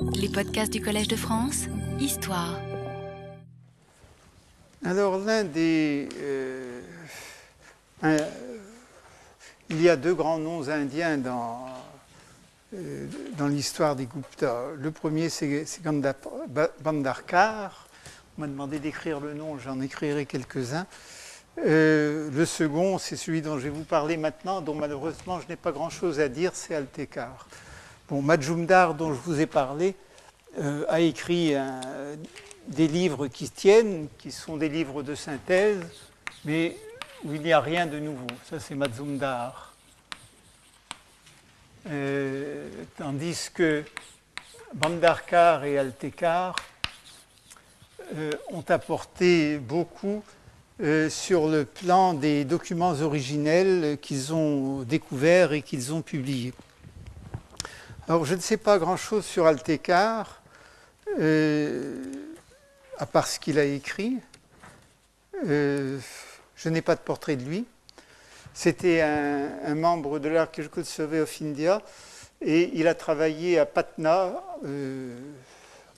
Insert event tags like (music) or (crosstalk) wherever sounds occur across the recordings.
Les podcasts du Collège de France, Histoire. Alors l'un des... euh, un- il y a deux grands noms indiens dans, euh, dans l'histoire des Gupta. Le premier, c'est Bandarkar. On m'a demandé d'écrire le nom, j'en écrirai quelques-uns. Euh, le second, c'est celui dont je vais vous parler maintenant, dont malheureusement je n'ai pas grand-chose à dire, c'est Altekar. Bon, Majumdar, dont je vous ai parlé, euh, a écrit des livres qui tiennent, qui sont des livres de synthèse, mais où il n'y a rien de nouveau. Ça, c'est Mazumdar. Euh, tandis que Bandarkar et Altekar euh, ont apporté beaucoup sur le plan des documents originels qu'ils ont découverts et qu'ils ont publiés. Alors, je ne sais pas grand-chose sur Altekar, euh, à part ce qu'il a écrit. Euh, je n'ai pas de portrait de lui. C'était un, membre de l'Archaeological Survey of India et il a travaillé à Patna euh,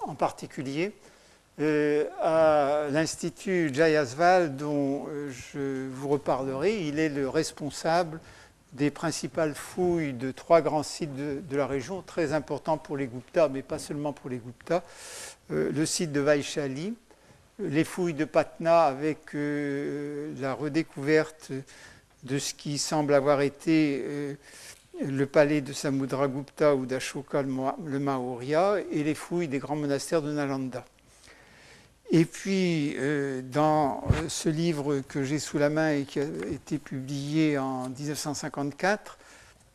en particulier, à l'Institut Jayasval dont je vous reparlerai. Il est le responsable des principales fouilles de trois grands sites de, la région, très importants pour les Gupta, mais pas seulement pour les Gupta. Euh, le site de Vaishali, les fouilles de Patna avec euh, la redécouverte de ce qui semble avoir été euh, le palais de Samudragupta ou d'Ashoka le le Maurya et les fouilles des grands monastères de Nalanda. Et puis, euh, dans euh, ce livre que j'ai sous la main et qui a été publié en 1954,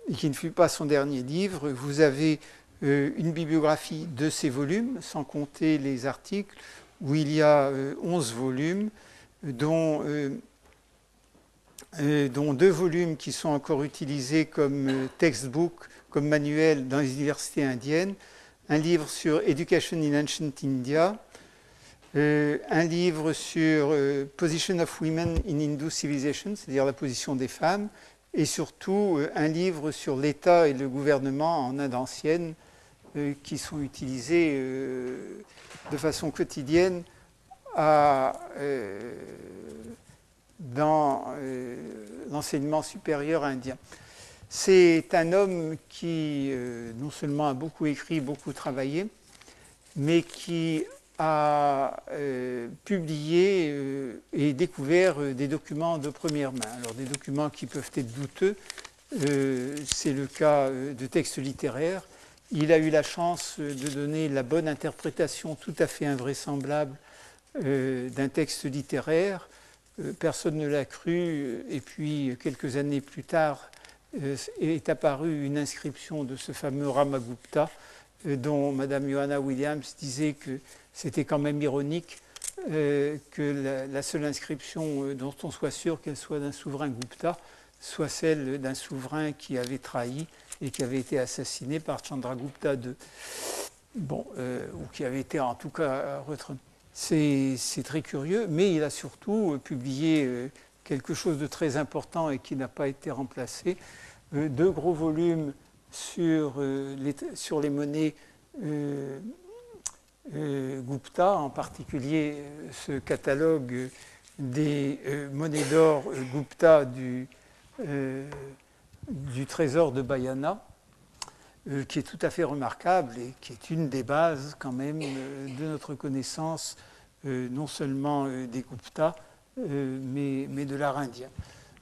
et qui ne fut pas son dernier livre, vous avez euh, une bibliographie de ces volumes, sans compter les articles, où il y a euh, 11 volumes, dont, dont deux volumes qui sont encore utilisés comme textbook, comme manuel dans les universités indiennes, un livre sur Education in Ancient India, euh, un livre sur euh, Position of Women in Hindu Civilization, c'est-à-dire la position des femmes, et surtout euh, un livre sur l'État et le gouvernement en Inde ancienne, qui sont utilisés de façon quotidienne dans l'enseignement supérieur indien. C'est un homme qui non seulement a beaucoup écrit, beaucoup travaillé, mais qui a euh, publié euh, et découvert euh, des documents de première main. Alors des documents qui peuvent être douteux, c'est le cas de textes littéraires. Il a eu la chance de donner la bonne interprétation tout à fait invraisemblable d'un texte littéraire. Personne ne l'a cru, et puis quelques années plus tard est apparue une inscription de ce fameux Ramagupta, dont Madame Johanna Williams disait que c'était quand même ironique euh, que la, seule inscription euh, dont on soit sûr qu'elle soit d'un souverain Gupta soit celle d'un souverain qui avait trahi et qui avait été assassiné par Chandragupta II. Bon, euh, ou qui avait été en tout cas retenu. C'est très curieux, mais il a surtout publié quelque chose de très important et qui n'a pas été remplacé. Deux gros volumes sur, les, sur les monnaies Gupta, en particulier euh, ce catalogue des euh, monnaies d'or euh, Gupta du, euh, trésor de Bayana, euh, qui est tout à fait remarquable et qui est une des bases quand même euh, de notre connaissance, euh, non seulement euh, des Gupta, euh, mais, de l'art indien.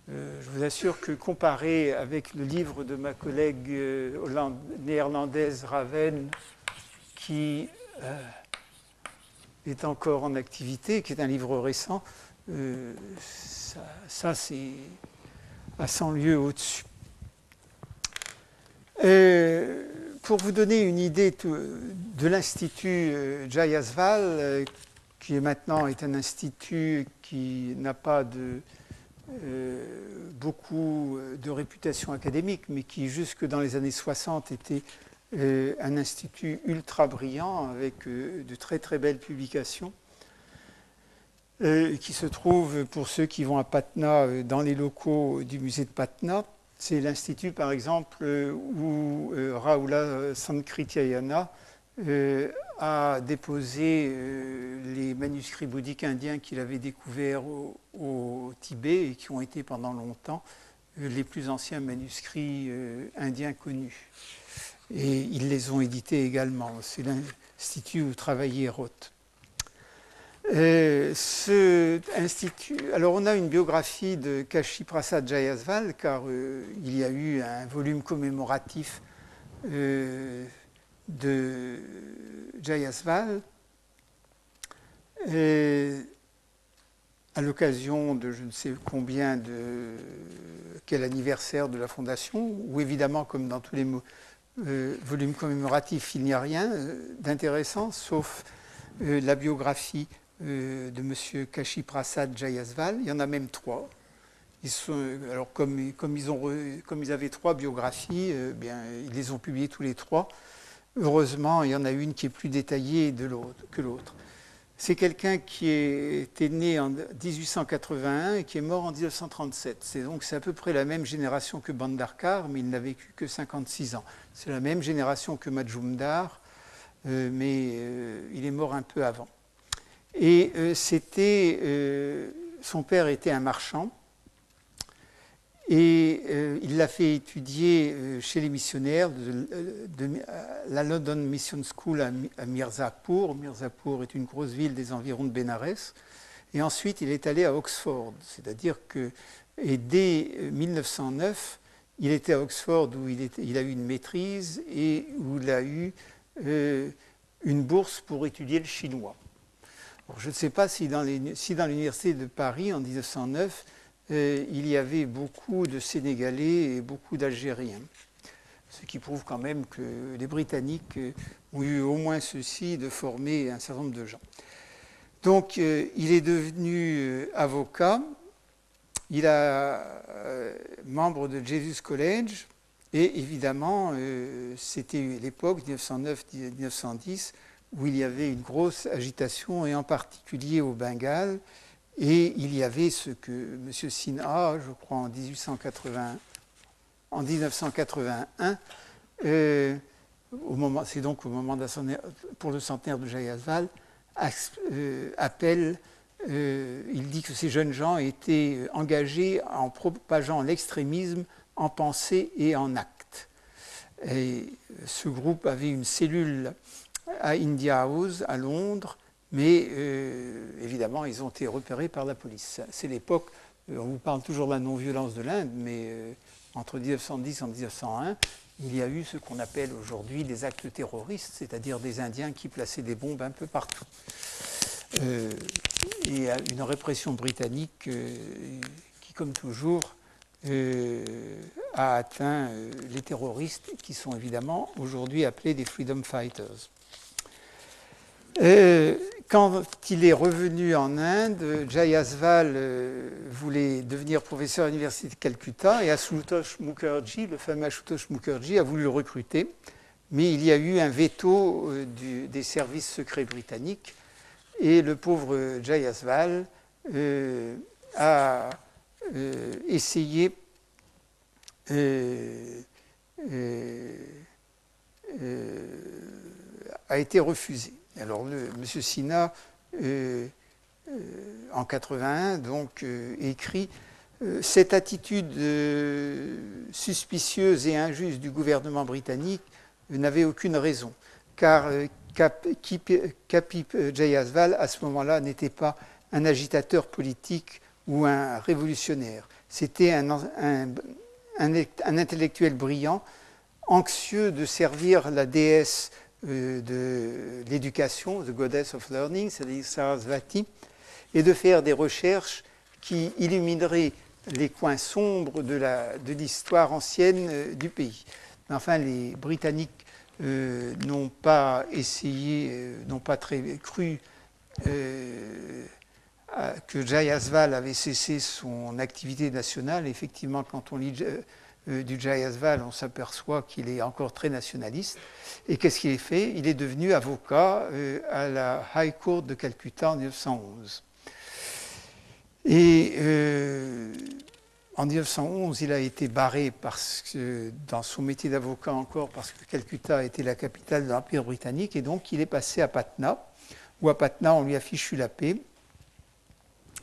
Euh, je vous assure que comparé avec le livre de ma collègue euh, néerlandaise Raven, qui euh, est encore en activité, qui est un livre récent, euh, ça, c'est à 100 lieues au-dessus. Euh, pour vous donner une idée de l'Institut Jayasval, qui est maintenant est un institut qui n'a pas beaucoup de réputation académique, mais qui jusque dans les années 60 était euh, un institut ultra brillant avec euh, de très très belles publications, euh, qui se trouve pour ceux qui vont à Patna dans les locaux du musée de Patna. C'est l'institut par exemple où Raula Sankrityayana a déposé les manuscrits bouddhiques indiens qu'il avait découverts au, Tibet et qui ont été pendant longtemps les plus anciens manuscrits indiens connus. Et ils les ont édités également. C'est l'Institut où travaillait Roth. Euh, alors on a une biographie de Kashi Prasad Jayasval, car euh, il y a eu un volume commémoratif euh, de Jayasval à l'occasion de je ne sais combien de quel anniversaire de la fondation, où évidemment, comme dans tous les volumes commémoratifs, il n'y a rien d'intéressant, sauf la biographie euh, de M. Kashi Prasad Jayasval. Il y en a même trois. Alors comme, ils avaient trois biographies, euh, bien, ils les ont publiées tous les trois. Heureusement, il y en a une qui est plus détaillée de que l'autre. C'est quelqu'un qui était né en 1881 et qui est mort en 1937. C'est donc à peu près la même génération que Bandarkar, mais il n'a vécu que 56 ans. C'est la même génération que Majumdar, euh, mais il est mort un peu avant. Et euh, c'était, euh, son père était un marchand, et euh, il l'a fait étudier chez les missionnaires de, la London Mission School à, Mirzapur. Mirzapur est une grosse ville des environs de Benares. Et ensuite, il est allé à Oxford, c'est-à-dire que, et dès 1909, il était à Oxford où il, a eu une maîtrise et où il a eu une bourse pour étudier le chinois je ne sais pas si dans l'université de Paris en 1909, euh, il y avait beaucoup de Sénégalais et beaucoup d'Algériens. Ce qui prouve quand même que les Britanniques euh, ont eu au moins ceci de former un certain nombre de gens. Donc euh, il est devenu avocat, il est membre de Jesus College, et évidemment, c'était l'époque 1909-1910 où il y avait une grosse agitation, et en particulier au Bengale. Et il y avait ce que M. Sinha, je crois en, 1880, en 1981, euh, c'est donc au moment pour le centenaire de Jayasval, euh, appelle, euh, il dit que ces jeunes gens étaient engagés en propageant l'extrémisme en pensée et en acte. Et ce groupe avait une cellule à India House, à Londres, mais euh, évidemment, ils ont été repérés par la police. C'est l'époque, euh, on vous parle toujours de la non-violence de l'Inde, mais euh, entre 1910 et 1901, il y a eu ce qu'on appelle aujourd'hui des actes terroristes, c'est-à-dire des Indiens qui plaçaient des bombes un peu partout. et une répression britannique qui, comme toujours, a atteint les terroristes qui sont évidemment aujourd'hui appelés des freedom fighters. Euh, quand il est revenu en Inde, Jayasval euh, voulait devenir professeur à l'université de Calcutta et Ashutosh Mukherjee, le fameux Ashutosh Mukherjee, a voulu le recruter, mais il y a eu un veto euh, des services secrets britanniques et le pauvre Jayasval a essayé a été refusé. Alors, M. Sina, euh, euh, en 81, donc, euh, écrit Cette attitude suspicieuse et injuste du gouvernement britannique n'avait aucune raison, car Kapip Jayasval, à ce moment-là, n'était pas un agitateur politique ou un révolutionnaire. C'était un, un, intellectuel brillant, anxieux de servir la déesse de l'éducation, The Goddess of Learning, c'est-à-dire Sarasvati, et de faire des recherches qui illumineraient les coins sombres de l'histoire ancienne euh, du pays. Enfin, les Britanniques euh, n'ont pas essayé, n'ont pas très cru que Jayasval avait cessé son activité nationale. Effectivement, quand on lit euh, du Jayasval, on s'aperçoit qu'il est encore très nationaliste. Et qu'est-ce qu'il fait? Il est devenu avocat euh, à la High Court de Calcutta en 1911. Et euh, en 1911, il a été barré parce que, dans son métier d'avocat encore parce que Calcutta était la capitale de l'Empire britannique et donc il est passé à Patna, où à Patna on lui a fichu la paix.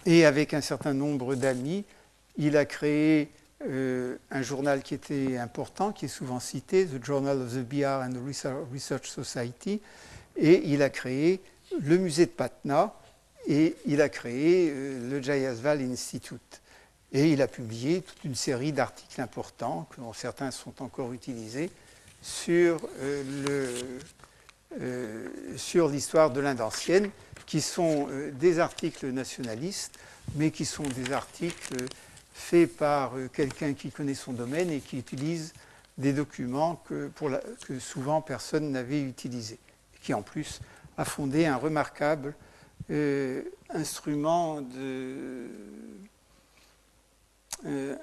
Et avec un certain nombre d'amis, il a créé euh, un journal qui était important, qui est souvent cité, The Journal of the Bihar and the Research Society, et il a créé le musée de Patna et il a créé euh, le Jayasval Institute. Et il a publié toute une série d'articles importants, dont certains sont encore utilisés, sur, euh, sur l'histoire de l'Inde ancienne, qui sont des articles nationalistes, mais qui sont des articles fait par euh, quelqu'un qui connaît son domaine et qui utilise des documents que, souvent personne n'avait utilisés, qui en plus a fondé un remarquable euh, instrument de euh,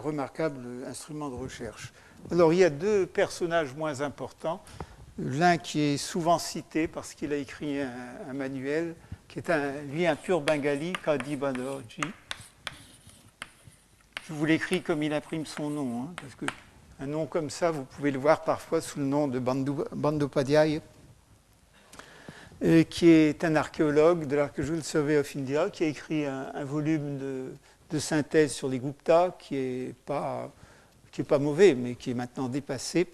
remarquable instrument de recherche. Alors il y a deux personnages moins importants. L'un qui est souvent cité parce qu'il a écrit un, manuel, qui est lui un pur bengali, Kadi Banerjee, je vous l'écris comme il imprime son nom, hein, parce qu'un nom comme ça, vous pouvez le voir parfois sous le nom de Bandopadhyay, qui est un archéologue de l'Archaeological Survey of India, qui a écrit un, volume de, synthèse sur les Guptas, qui n'est pas, pas mauvais, mais qui est maintenant dépassé.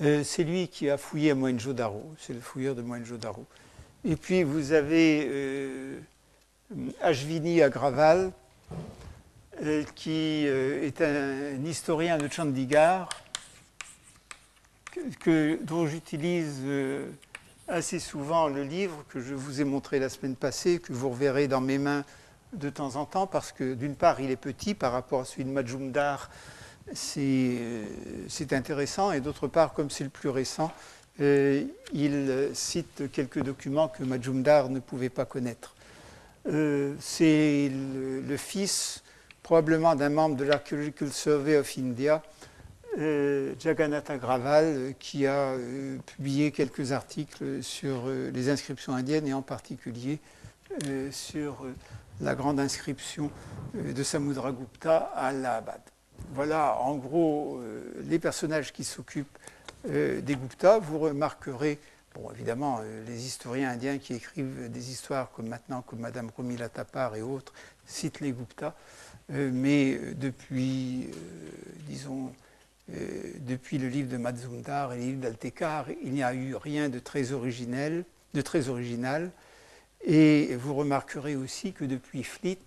Euh, c'est lui qui a fouillé à Mohenjo-Daro, c'est le fouilleur de Mohenjo-Daro. Et puis vous avez euh, Ashvini Agraval, euh, qui euh, est un, historien de Chandigarh, que, dont j'utilise euh, assez souvent le livre que je vous ai montré la semaine passée, que vous reverrez dans mes mains de temps en temps, parce que d'une part, il est petit par rapport à celui de Majumdar, c'est intéressant, et d'autre part, comme c'est le plus récent, il cite quelques documents que Majumdar ne pouvait pas connaître. c'est le, fils probablement d'un membre de l'Archaeological Survey of India, euh, Jagannatha Agrawal, qui a euh, publié quelques articles sur euh, les inscriptions indiennes et en particulier sur la grande inscription de Samudragupta à Allahabad. Voilà en gros les personnages qui s'occupent des Gupta. Vous remarquerez, bon évidemment, les historiens indiens qui écrivent des histoires comme maintenant, comme Madame Romila Tapar et autres, citent les Gupta. Euh, mais euh, depuis, euh, disons, depuis le livre de Mazumdar et le livre d'Altekar, il n'y a eu rien de très de très original. Et vous remarquerez aussi que depuis Fleet,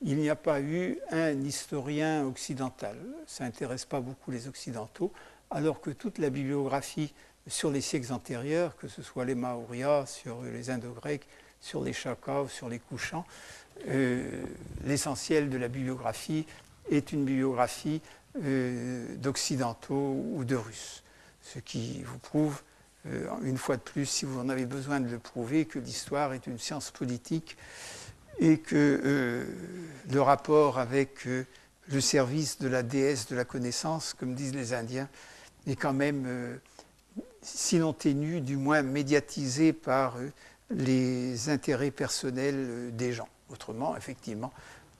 il n'y a pas eu un historien occidental. Ça n'intéresse pas beaucoup les Occidentaux, alors que toute la bibliographie sur les siècles antérieurs, que ce soit les Maurya, sur les Indo-Grecs, sur les Chaka, sur les Couchants, euh, l'essentiel de la bibliographie est une bibliographie euh, d'occidentaux ou de russes. Ce qui vous prouve, euh, une fois de plus, si vous en avez besoin de le prouver, que l'histoire est une science politique et que le rapport avec le service de la déesse de la connaissance, comme disent les Indiens, est quand même, sinon ténu, du moins médiatisé par les intérêts personnels des gens. Autrement, effectivement,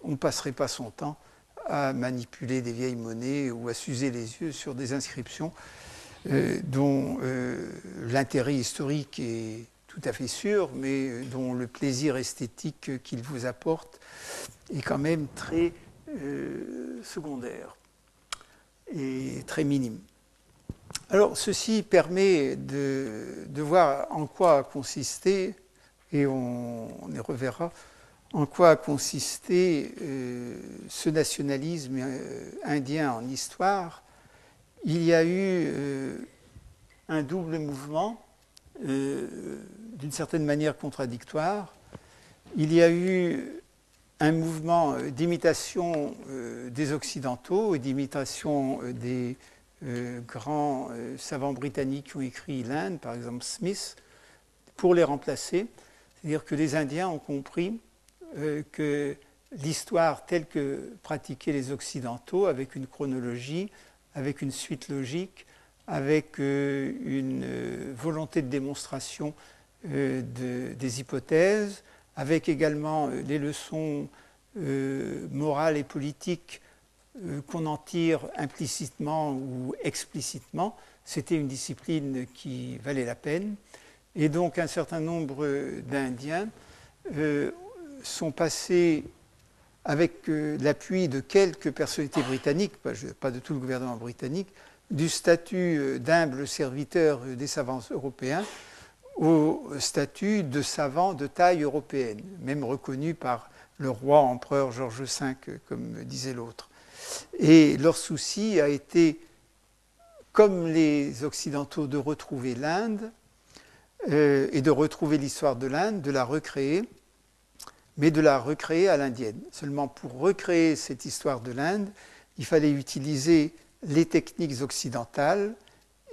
on ne passerait pas son temps à manipuler des vieilles monnaies ou à s'user les yeux sur des inscriptions euh, dont euh, l'intérêt historique est tout à fait sûr, mais dont le plaisir esthétique qu'il vous apporte est quand même très euh, secondaire et très minime. Alors, ceci permet de, voir en quoi a consisté, et on y reverra, en quoi a consisté euh, ce nationalisme euh, indien en histoire, il y a eu euh, un double mouvement, d'une certaine manière contradictoire. Il y a eu un mouvement d'imitation des Occidentaux et d'imitation des grands savants britanniques qui ont écrit l'Inde, par exemple Smith, pour les remplacer. C'est-à-dire que les Indiens ont compris euh, que l'histoire telle que pratiquaient les Occidentaux, avec une chronologie, avec une suite logique, avec euh, une euh, volonté de démonstration des hypothèses, avec également les leçons morale et politique qu'on en tire implicitement ou explicitement, c'était une discipline qui valait la peine. Et donc un certain nombre d'Indiens sont passés avec l'appui de quelques personnalités britanniques, pas de tout le gouvernement britannique, du statut d'humble serviteur des savants européens au statut de savant de taille européenne, même reconnu par le roi empereur George V, comme disait l'autre. Et leur souci a été, comme les Occidentaux, de retrouver l'Inde euh, et de retrouver l'histoire de l'Inde, de la recréer, mais de la recréer à l'indienne. Seulement pour recréer cette histoire de l'Inde, il fallait utiliser les techniques occidentales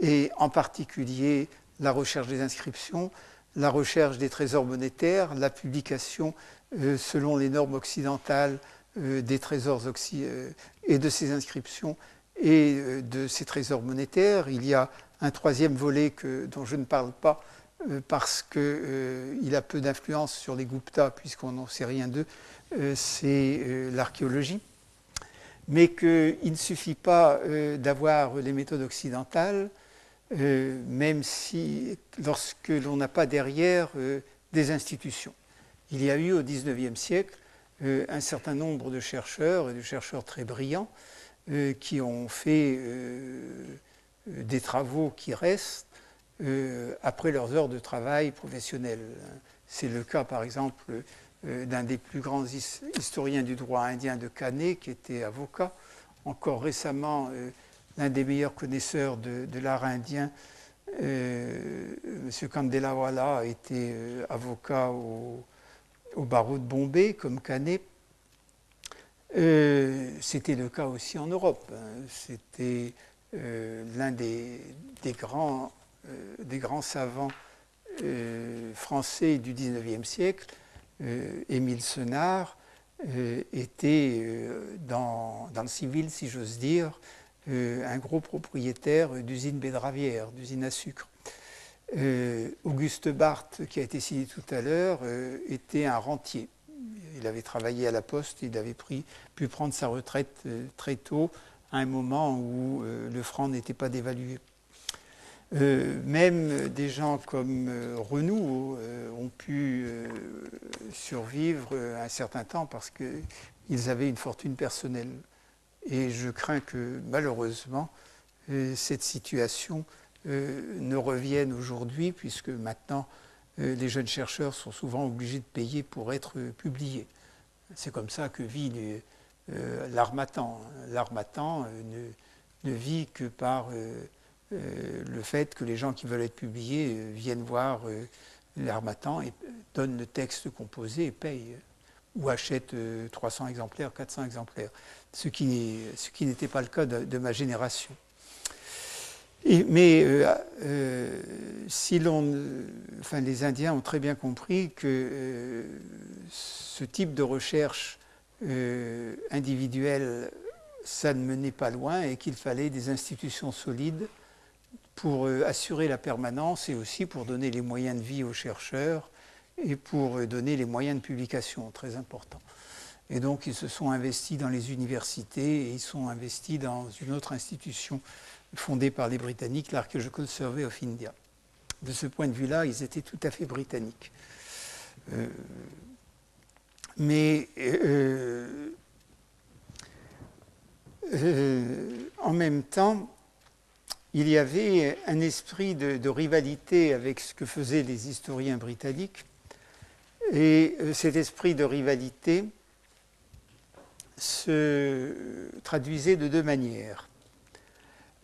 et en particulier la recherche des inscriptions, la recherche des trésors monétaires, la publication euh, selon les normes occidentales des trésors euh, et de ces inscriptions et de ces trésors monétaires. Il y a un troisième volet que, dont je ne parle pas parce qu'il a peu d'influence sur les Gupta puisqu'on n'en sait rien d'eux, c'est l'archéologie. Mais qu'il ne suffit pas d'avoir les méthodes occidentales, euh, même si lorsque l'on n'a pas derrière euh, des institutions. Il y a eu au XIXe siècle euh, un certain nombre de chercheurs, et de chercheurs très brillants, qui ont fait des travaux qui restent après leurs heures de travail professionnel. C'est le cas, par exemple, d'un des plus grands historiens du droit indien de Canet, qui était avocat. Encore récemment, l'un des meilleurs connaisseurs de, l'art indien, euh, M. Kandelawala, a été euh, avocat au, barreau de Bombay, comme Canet. Euh, c'était le cas aussi en Europe. Hein. C'était l'un des, grands, des grands savants français du XIXe siècle, Émile Senard, était dans, le civil, si j'ose dire, euh, un gros propriétaire d'usine betteravière, d'usine à sucre. Euh, Auguste Barthes, qui a été cité tout à l'heure, euh, était un rentier. Il avait travaillé à la poste, il avait pu prendre sa retraite très tôt, à un moment où le franc n'était pas dévalué. même des gens comme Renou ont pu survivre un certain temps parce qu'ils avaient une fortune personnelle. Et je crains que malheureusement, euh, cette situation euh, ne revienne aujourd'hui, puisque maintenant, euh, les jeunes chercheurs sont souvent obligés de payer pour être publiés. C'est comme ça que vit l'armatan. L'armatan ne, vit que par le fait que les gens qui veulent être publiés viennent voir l'armatan et donnent le texte composé et payent, ou achètent 300 exemplaires, 400 exemplaires ce qui, n'était pas le cas de, ma génération. Mais euh, euh, si enfin, les Indiens ont très bien compris que euh, ce type de recherche individuelle, ça ne menait pas loin et qu'il fallait des institutions solides pour assurer la permanence et aussi pour donner les moyens de vie aux chercheurs et pour donner les moyens de publication, très importants. Et donc, ils se sont investis dans les universités et ils sont investis dans une autre institution fondée par les Britanniques, l'Archaeological Survey of India. De ce point de vue-là, ils étaient tout à fait britanniques. Euh, mais euh, euh, en même temps, il y avait un esprit de, rivalité avec ce que faisaient les historiens britanniques. Et cet esprit de rivalité se traduisait de deux manières.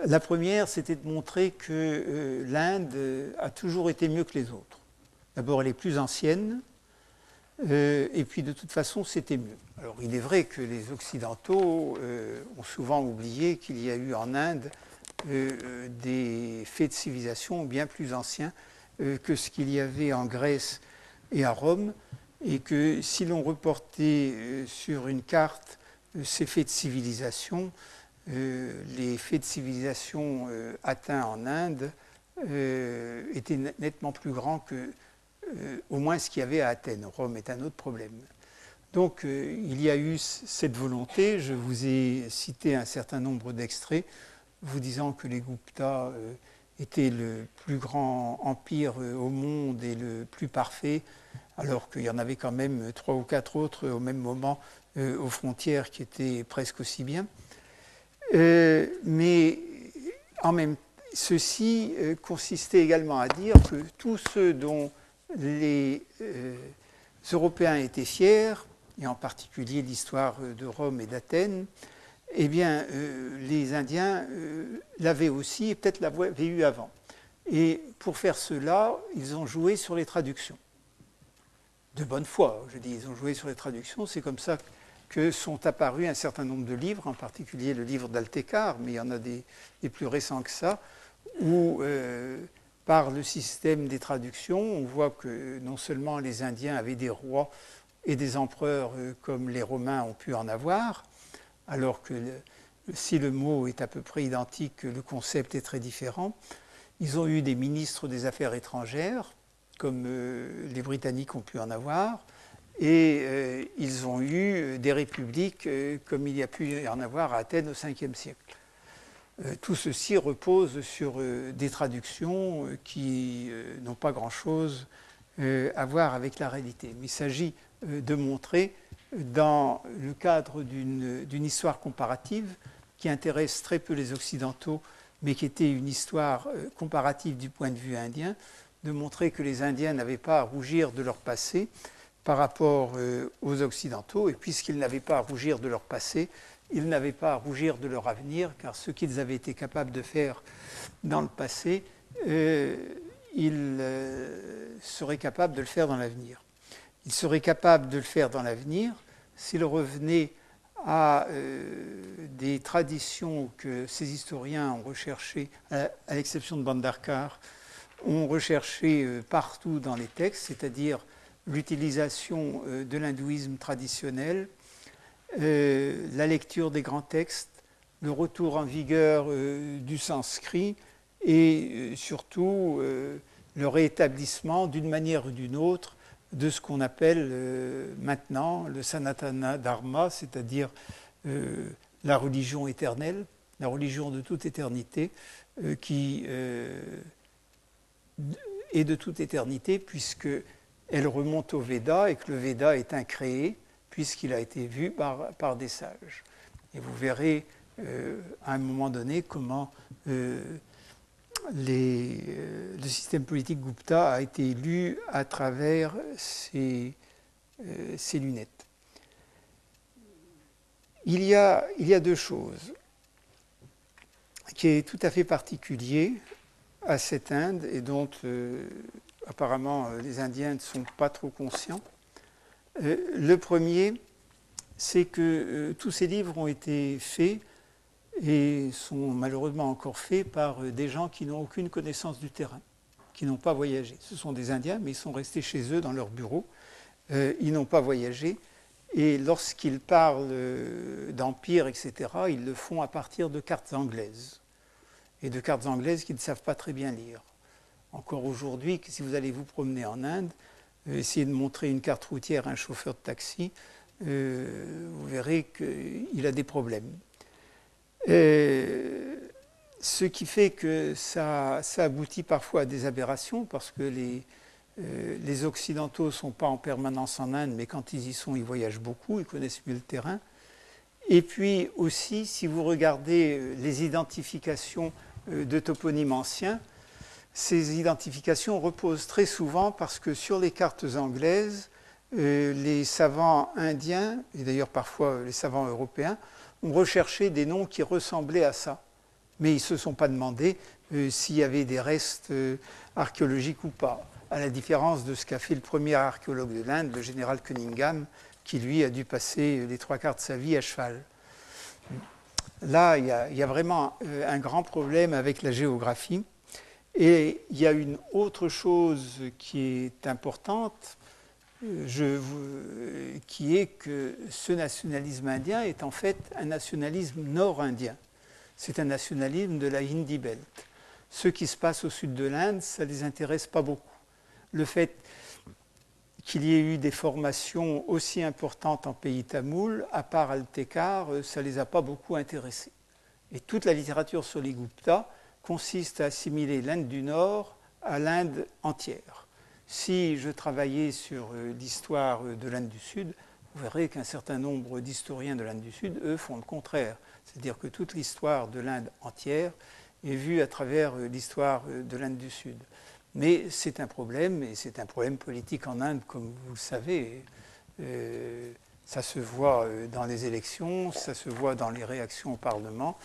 La première, c'était de montrer que euh, l'Inde a toujours été mieux que les autres. D'abord, elle est plus ancienne, euh, et puis de toute façon, c'était mieux. Alors, il est vrai que les Occidentaux euh, ont souvent oublié qu'il y a eu en Inde des faits de civilisation bien plus anciens que ce qu'il y avait en Grèce et à Rome, et que si l'on reportait sur une carte ces faits de civilisation, euh, les faits de civilisation euh, atteints en Inde euh, étaient nettement plus grands que au moins ce qu'il y avait à Athènes. Rome est un autre problème. Donc il y a eu cette volonté, je vous ai cité un certain nombre d'extraits, vous disant que les Gupta étaient le plus grand empire au monde et le plus parfait, alors qu'il y en avait quand même trois ou quatre autres au même moment aux frontières qui étaient presque aussi bien. Mais en même ceci euh, consistait également à dire que tous ceux dont les euh, Européens étaient fiers, et en particulier l'histoire de Rome et d'Athènes, eh bien, euh, les Indiens l'avaient aussi et peut-être l'avaient eu avant. Et pour faire cela, ils ont joué sur les traductions. De bonne foi, je dis, ils ont joué sur les traductions. C'est comme ça sont apparus un certain nombre de livres, en particulier le livre d'Altecar, mais il y en a des, des plus récents que ça, où, euh, par le système des traductions, on voit que non seulement les Indiens avaient des rois et des empereurs euh, comme les Romains ont pu en avoir, alors que si le mot est à peu près identique, le concept est très différent. Ils ont eu des ministres des Affaires étrangères, comme euh, les Britanniques ont pu en avoir, et ils ont eu des républiques comme il y a pu y en avoir à Athènes au 5e siècle. Euh, tout ceci repose sur euh, des traductions euh, qui n'ont pas grand-chose à voir avec la réalité. Il s'agit de montrer, dans le cadre d'une histoire comparative qui intéresse très peu les Occidentaux, mais qui était une histoire comparative du point de vue indien, de montrer que les Indiens n'avaient pas à rougir de leur passé par rapport aux Occidentaux, et puisqu'ils n'avaient pas à rougir de leur passé, ils n'avaient pas à rougir de leur avenir, car ce qu'ils avaient été capables de faire dans le passé, euh, ils euh, seraient capables de le faire dans l'avenir. Ils seraient capables de le faire dans l'avenir s'ils revenaient à euh, des traditions que ces historiens ont recherchées, à, l'exception de Bandarkar, ont recherché partout dans les textes, c'est-à-dire l'utilisation de l'hindouisme traditionnel, euh, la lecture des grands textes, le retour en vigueur euh, du sanskrit et euh, surtout le réétablissement d'une manière ou d'une autre de ce qu'on appelle maintenant le sanatana dharma, c'est-à-dire la religion éternelle, la religion de toute éternité, qui est de toute éternité puisque elle remonte au Veda et que le Veda est incréé puisqu'il a été vu par, des sages. Et vous verrez euh, à un moment donné comment euh, euh, le système politique Gupta a été lu à travers ces, lunettes. Il y, a, il y, a, deux choses qui est tout à fait particulier à cette Inde et dont apparemment les Indiens ne sont pas trop conscients. Euh, le premier, c'est que euh, tous ces livres ont été faits et sont malheureusement encore faits par euh, des gens qui n'ont aucune connaissance du terrain, qui n'ont pas voyagé. Ce sont des Indiens, mais ils sont restés chez eux dans leur bureau. ils n'ont pas voyagé. Et lorsqu'ils parlent d'empire, etc., ils le font à partir de cartes anglaises. Et de cartes anglaises qu'ils ne savent pas très bien lire. Encore aujourd'hui, si vous allez vous promener en Inde, euh, essayer de montrer une carte routière à un chauffeur de taxi, euh, vous verrez qu'il a des problèmes. Euh, ce qui fait que ça, aboutit parfois à des aberrations, parce que les, les Occidentaux ne sont pas en permanence en Inde, mais quand ils y sont, ils voyagent beaucoup, ils connaissent mieux le terrain. Et puis aussi, si vous regardez les identifications de toponymes anciens, ces identifications reposent très souvent parce que sur les cartes anglaises, euh, les savants indiens, et d'ailleurs parfois les savants européens, ont recherché des noms qui ressemblaient à ça. Mais ils ne se sont pas demandé euh, s'il y avait des restes euh, archéologiques ou pas, à la différence de ce qu'a fait le premier archéologue de l'Inde, le général Cunningham, qui lui a dû passer les trois quarts de sa vie à cheval. Là, il y a vraiment un grand problème avec la géographie. Et il y a une autre chose qui est importante, qui est que ce nationalisme indien est en fait un nationalisme nord-indien. C'est un nationalisme de la Hindi Belt. Ce qui se passe au sud de l'Inde, ça ne les intéresse pas beaucoup. Le fait qu'il y ait eu des formations aussi importantes en pays tamoul, à part Altekar, ça ne les a pas beaucoup intéressés. Et toute la littérature sur les Gupta consiste à assimiler l'Inde du Nord à l'Inde entière. Si je travaillais sur l'histoire de l'Inde du Sud, vous verrez qu'un certain nombre d'historiens de l'Inde du Sud, eux, font le contraire. C'est-à-dire que toute l'histoire de l'Inde entière est vue à travers euh, l'histoire euh, de l'Inde du Sud. Mais c'est un problème, et c'est un problème politique en Inde, comme vous le savez. Euh, ça se voit dans les élections, ça se voit dans les réactions au Parlement,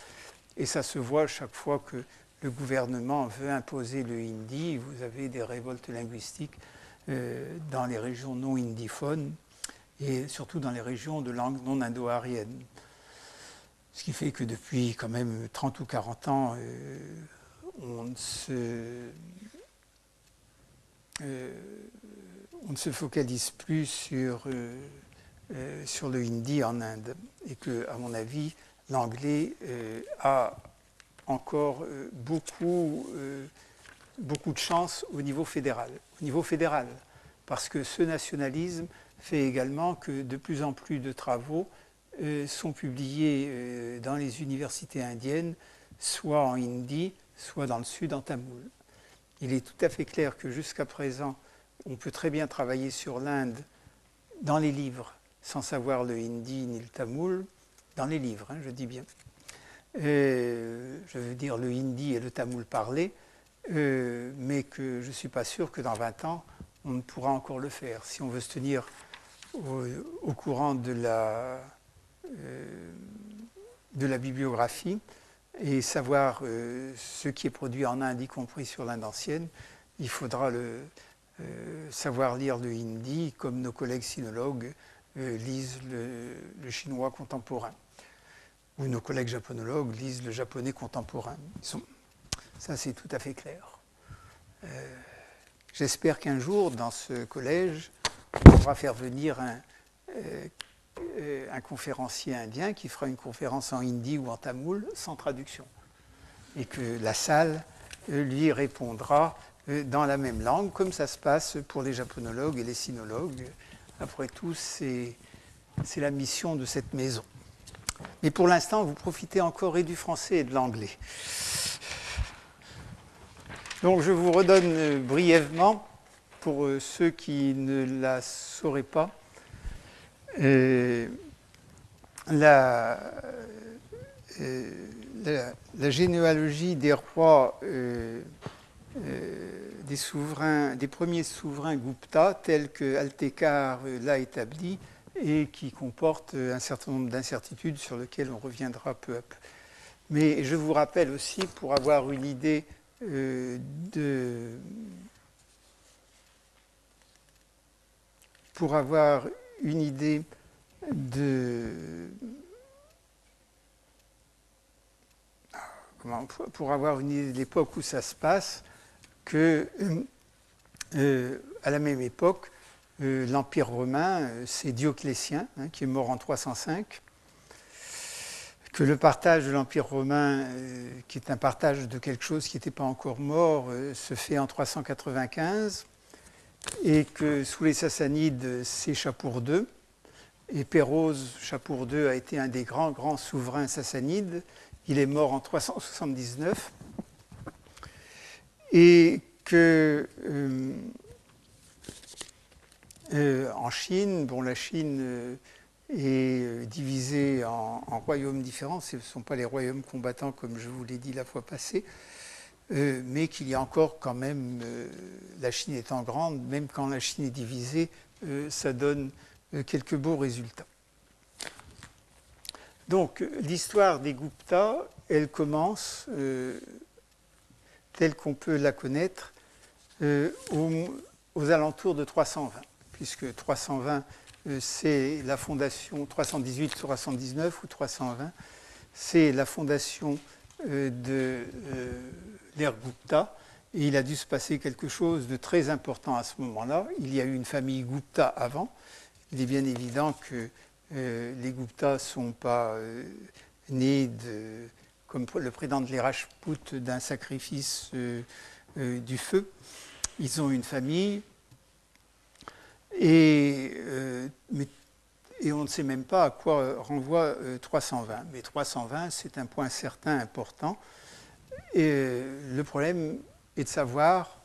et ça se voit chaque fois que le gouvernement veut imposer le hindi. Vous avez des révoltes linguistiques dans les régions non hindiphones et surtout dans les régions de langue non indo-arienne. Ce qui fait que depuis quand même 30 ou 40 ans, euh, on, ne se, euh, on, ne se, focalise plus sur, euh, sur le hindi en Inde. Et que, à mon avis, l'anglais a encore beaucoup, beaucoup de chance au niveau fédéral. Au niveau fédéral, parce que ce nationalisme fait également que de plus en plus de travaux euh, sont publiés euh, dans les universités indiennes, soit en hindi, soit dans le sud en tamoul. Il est tout à fait clair que jusqu'à présent, on peut très bien travailler sur l'Inde dans les livres, sans savoir le hindi ni le tamoul, dans les livres, hein, je dis bien. Euh, je veux dire le hindi et le tamoul parlé, mais que je ne suis pas sûr que dans 20 ans, on ne pourra encore le faire. Si on veut se tenir au, courant de la, euh, de la bibliographie et savoir euh, ce qui est produit en Inde, y compris sur l'Inde ancienne, il faudra euh, savoir lire le hindi comme nos collègues sinologues lisent le, chinois contemporain, ou nos collègues japonologues lisent le japonais contemporain. ça, c'est tout à fait clair. J'espère qu'un jour, dans ce collège, on pourra faire venir un, euh, euh, un, conférencier indien qui fera une conférence en hindi ou en tamoul sans traduction. Et que la salle euh, lui répondra dans la même langue, comme ça se passe pour les japonologues et les sinologues. Après tout, c'est la mission de cette maison. Mais pour l'instant, vous profitez encore et du français et de l'anglais. Donc je vous redonne brièvement pour euh, ceux qui ne la sauraient pas, euh, la, euh, la, généalogie des rois, des souverains, des premiers souverains Gupta, tels que Altekar l'a établi, et qui comporte un certain nombre d'incertitudes sur lesquelles on reviendra peu à peu. Mais je vous rappelle aussi, pour avoir une idée de, pour avoir une idée de pour avoir une idée de l'époque où ça se passe, que euh, à la même époque, euh, l'Empire romain, euh, c'est Dioclétien, hein, qui est mort en 305, que le partage de l'Empire romain, qui est un partage de quelque chose qui n'était pas encore mort, se fait en 395, et que sous les Sassanides, c'est Chapour II. Et Péroze, Chapour II, a été un des grands, grands souverains sassanides. Il est mort en 379. Et que euh, euh, en Chine, la Chine euh, est divisée en, royaumes différents. Ce ne sont pas les royaumes combattants comme je vous l'ai dit la fois passée. Euh, mais qu'il y a encore quand même, euh, la Chine étant grande, même quand la Chine est divisée, euh, ça donne quelques beaux résultats. Donc l'histoire des Gupta, elle commence telle qu'on peut la connaître aux, alentours de 320, puisque 320 c'est la fondation 318, 319 ou 320, c'est la fondation de l'ère Gupta, et il a dû se passer quelque chose de très important à ce moment-là. Il y a eu une famille Gupta avant. Il est bien évident que euh, les Gupta ne sont pas euh, nés, comme le président de l'Irajput, d'un sacrifice euh, du feu. Ils ont une famille Et, et, on ne sait même pas à quoi renvoie 320. Mais 320, c'est un point certain, important. Et le problème est de savoir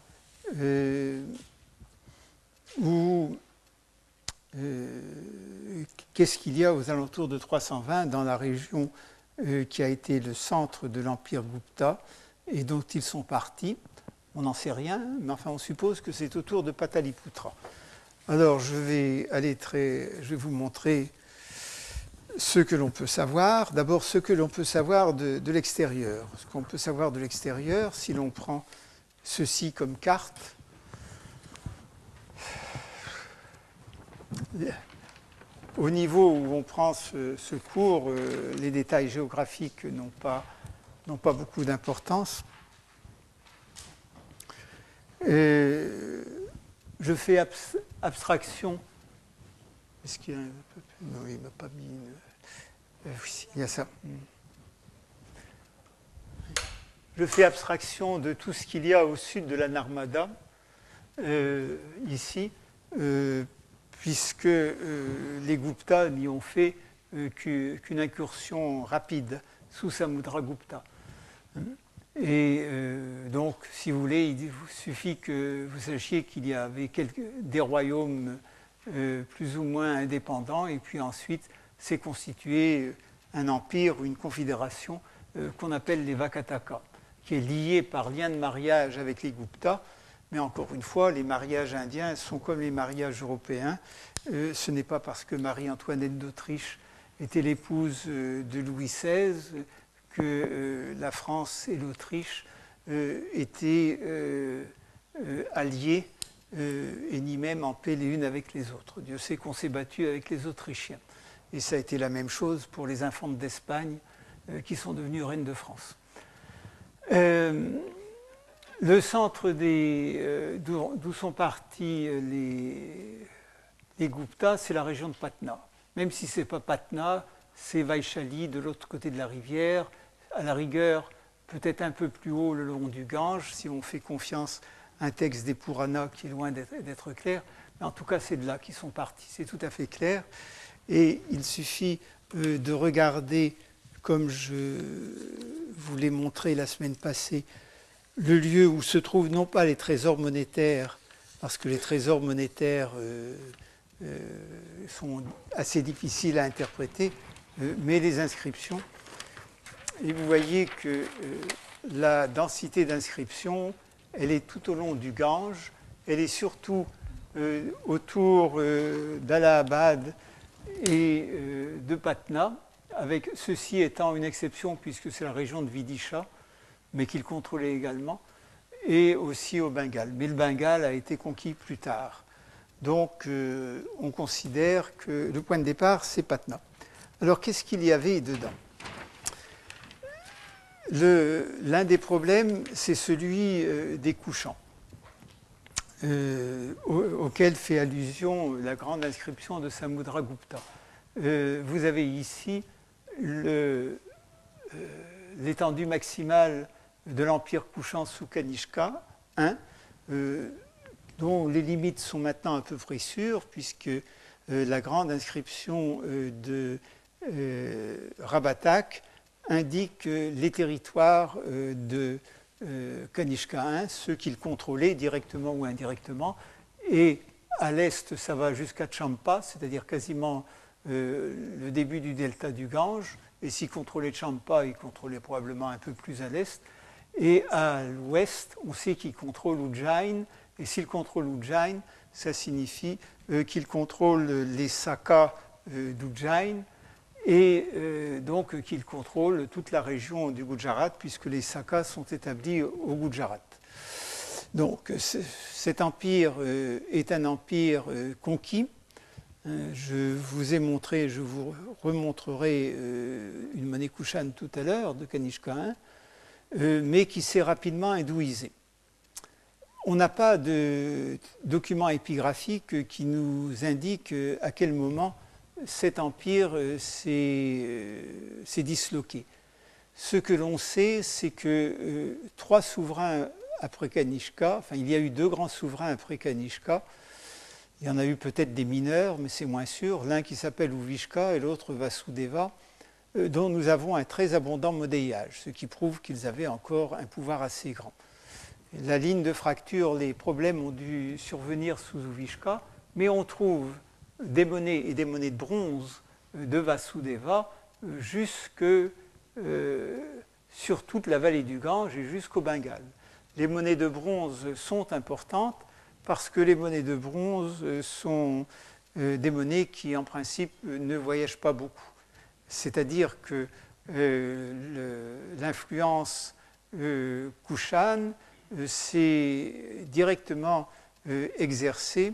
où qu'est-ce qu'il y a aux alentours de 320 dans la région euh, qui a été le centre de l'empire Gupta et dont ils sont partis. On n'en sait rien, mais enfin on suppose que c'est autour de Pataliputra. Alors je vais aller très, je vais vous montrer ce que l'on peut savoir. D'abord ce que l'on peut savoir de, l'extérieur. Ce qu'on peut savoir de l'extérieur, si l'on prend ceci comme carte, au niveau où on prend ce, cours, euh, les détails géographiques n'ont pas, pas, beaucoup d'importance. je fais abstraction. Est-ce qu'il y a un peu Non, il ne m'a pas mis. Euh, oui, il y a ça. Je fais abstraction de tout ce qu'il y a au sud de la Narmada, euh, ici, puisque euh, les Gupta n'y ont fait euh, qu'une incursion rapide sous Samudragupta. Et euh, donc, si vous voulez, il suffit que vous sachiez qu'il y avait des royaumes plus ou moins indépendants, et puis ensuite s'est constitué un empire ou une confédération qu'on appelle les Vakataka, qui est liée par lien de mariage avec les Gupta, mais encore une fois, les mariages indiens sont comme les mariages européens. Euh, ce n'est pas parce que Marie-Antoinette d'Autriche était l'épouse euh, de Louis XVI que euh, la France et l'Autriche étaient alliées et ni même en paix les unes avec les autres. Dieu sait qu'on s'est battu avec les Autrichiens. Et ça a été la même chose pour les infantes d'Espagne qui sont devenues reines de France. Le centre euh, d'où sont partis euh, les, les Guptas, c'est la région de Patna. Même si ce n'est pas Patna, c'est Vaishali de l'autre côté de la rivière, à la rigueur peut-être un peu plus haut le long du Gange, si on fait confiance à un texte des Puranas qui est loin d'être clair. Mais en tout cas, c'est de là qu'ils sont partis, c'est tout à fait clair. Et il suffit euh, de regarder, comme je vous l'ai montré la semaine passée, le lieu où se trouvent non pas les trésors monétaires, parce que les trésors monétaires euh, euh, sont assez difficiles à interpréter, mais les inscriptions. Et vous voyez que la densité d'inscriptions, elle est tout au long du Gange, elle est surtout autour d'Allahabad et de Patna, avec ceci étant une exception puisque c'est la région de Vidisha mais qu'il contrôlait également, et aussi au Bengale. Mais le Bengale a été conquis plus tard. Donc euh, on considère que le point de départ, c'est Patna. Alors qu'est-ce qu'il y avait dedans? L'un des problèmes, c'est celui euh, des couchants, euh, auquel fait allusion la grande inscription de Samudragupta. vous avez ici l'étendue maximale de l'empire couchant sous Kanishka, euh, dont les limites sont maintenant à peu près sûres, puisque euh, la grande inscription euh, de Rabatak indique les territoires de Kanishka I, ceux qu'il contrôlait directement ou indirectement, et à l'est, ça va jusqu'à Champa, c'est-à-dire quasiment le début du delta du Gange, et s'il contrôlait Champa, il contrôlait probablement un peu plus à l'est, et à l'ouest, on sait qu'il contrôle Ujjain. Et s'il contrôle Ujjain, ça signifie euh, qu'il contrôle les sakas euh, d'Ujjain et euh, donc qu'il contrôle toute la région du Gujarat, puisque les sakas sont établis au Gujarat. Donc cet empire est un empire conquis. Je vous ai montré, je vous remontrerai une monnaie tout à l'heure de Kanishka. Euh, mais qui s'est rapidement hindouisé. On n'a pas de document épigraphique qui nous indique à quel moment cet empire euh, euh, s'est disloqué. Ce que l'on sait, c'est que trois souverains après Kanishka, enfin il y a eu deux grands souverains après Kanishka, Il y en a eu peut-être des mineurs, mais c'est moins sûr. L'un qui s'appelle Uvishka et l'autre Vasudeva, euh, dont nous avons un très abondant modéillage, ce qui prouve qu'ils avaient encore un pouvoir assez grand. La ligne de fracture, les problèmes ont dû survenir sous Uvishka, mais on trouve des monnaies et des monnaies de bronze de Vasudeva jusque sur toute la vallée du Gange et jusqu'au Bengale. Les monnaies de bronze sont importantes parce que les monnaies de bronze sont euh, des monnaies qui, en principe, ne voyagent pas beaucoup. C'est-à-dire que euh, l'influence euh, Kushan s'est directement exercée,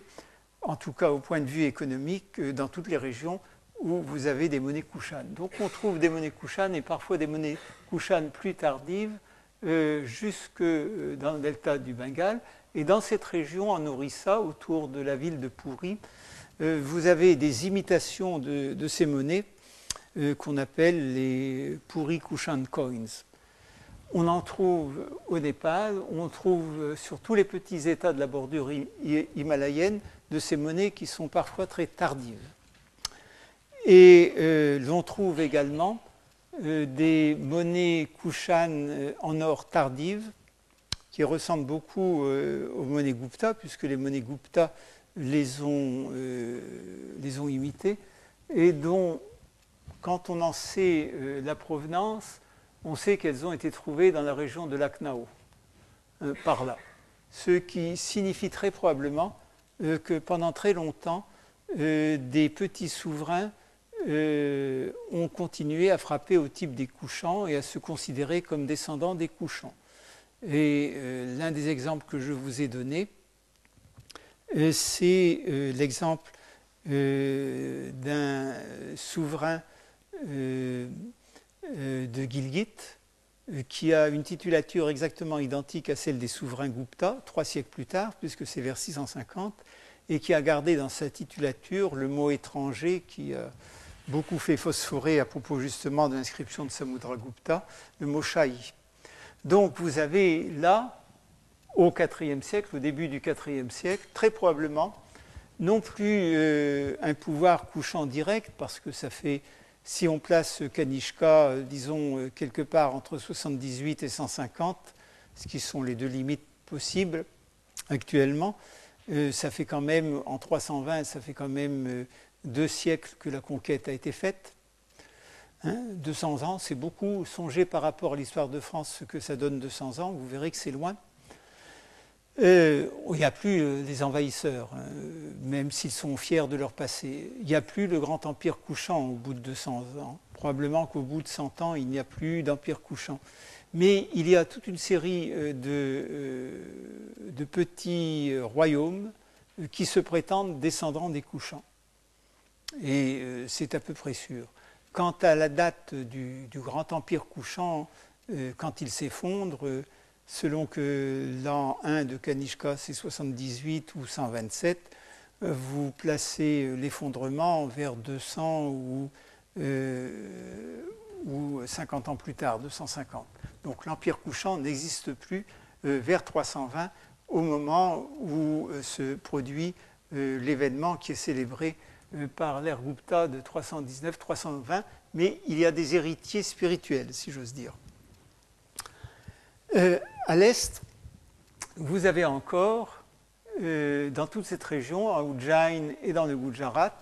en tout cas au point de vue économique, dans toutes les régions où vous avez des monnaies Kushan. Donc on trouve des monnaies Kushan et parfois des monnaies Kushan plus tardives euh, jusque euh, dans le delta du Bengale. Et dans cette région, en Orissa, autour de la ville de Puri, euh, vous avez des imitations de, ces monnaies qu'on appelle les Puri Kushan Coins. On en trouve au Népal, on trouve sur tous les petits États de la bordure himalayenne de ces monnaies qui sont parfois très tardives. Et euh, l'on trouve également euh, des monnaies Kushan euh, en or tardives qui ressemblent beaucoup aux monnaies Gupta, puisque les monnaies Gupta les ont, les ont imitées, et dont, quand on en sait la provenance, on sait qu'elles ont été trouvées dans la région de Lucknow, par là. Ce qui signifie très probablement que pendant très longtemps, des petits souverains euh, ont continué à frapper au type des couchants et à se considérer comme descendants des couchants. Et euh, l'un des exemples que je vous ai donné, euh, c'est l'exemple d'un souverain de Gilgit qui a une titulature exactement identique à celle des souverains Gupta, trois siècles plus tard, puisque c'est vers 650, et qui a gardé dans sa titulature le mot étranger qui a beaucoup fait phosphorer à propos justement de l'inscription de Samudragupta, le mot Shahi. Donc vous avez là, au IVe siècle, au début du IVe siècle, très probablement, non plus euh, un pouvoir couchant direct, parce que ça fait, si on place Kanishka, euh, disons, euh, quelque part entre 78 et 150, ce qui sont les deux limites possibles actuellement, ça fait quand même, en 320, ça fait quand même deux siècles que la conquête a été faite. 200 hein, ans, c'est beaucoup. Songez par rapport à l'histoire de France ce que ça donne 200 ans, vous verrez que c'est loin. Euh, il n'y a plus euh, les envahisseurs, hein, même s'ils sont fiers de leur passé. Il n'y a plus le grand empire couchant au bout de 200 ans. Probablement qu'au bout de 100 ans, il n'y a plus d'empire couchant. Mais il y a toute une série euh, de, petits royaumes qui se prétendent descendants des couchants et euh, c'est à peu près sûr. Quant à la date du, grand empire couchant, euh, quand il s'effondre, euh, selon que l'an 1 de Kanishka c'est 78 ou 127, vous placez l'effondrement vers 200 ou, ou 50 ans plus tard, 250. Donc l'empire couchant n'existe plus vers 320 au moment où se produit l'événement qui est célébré euh, par l'ère Gupta de 319-320, mais il y a des héritiers spirituels, si j'ose dire. Euh, à l'est, vous avez encore, euh, dans toute cette région, à Ujjain et dans le Gujarat,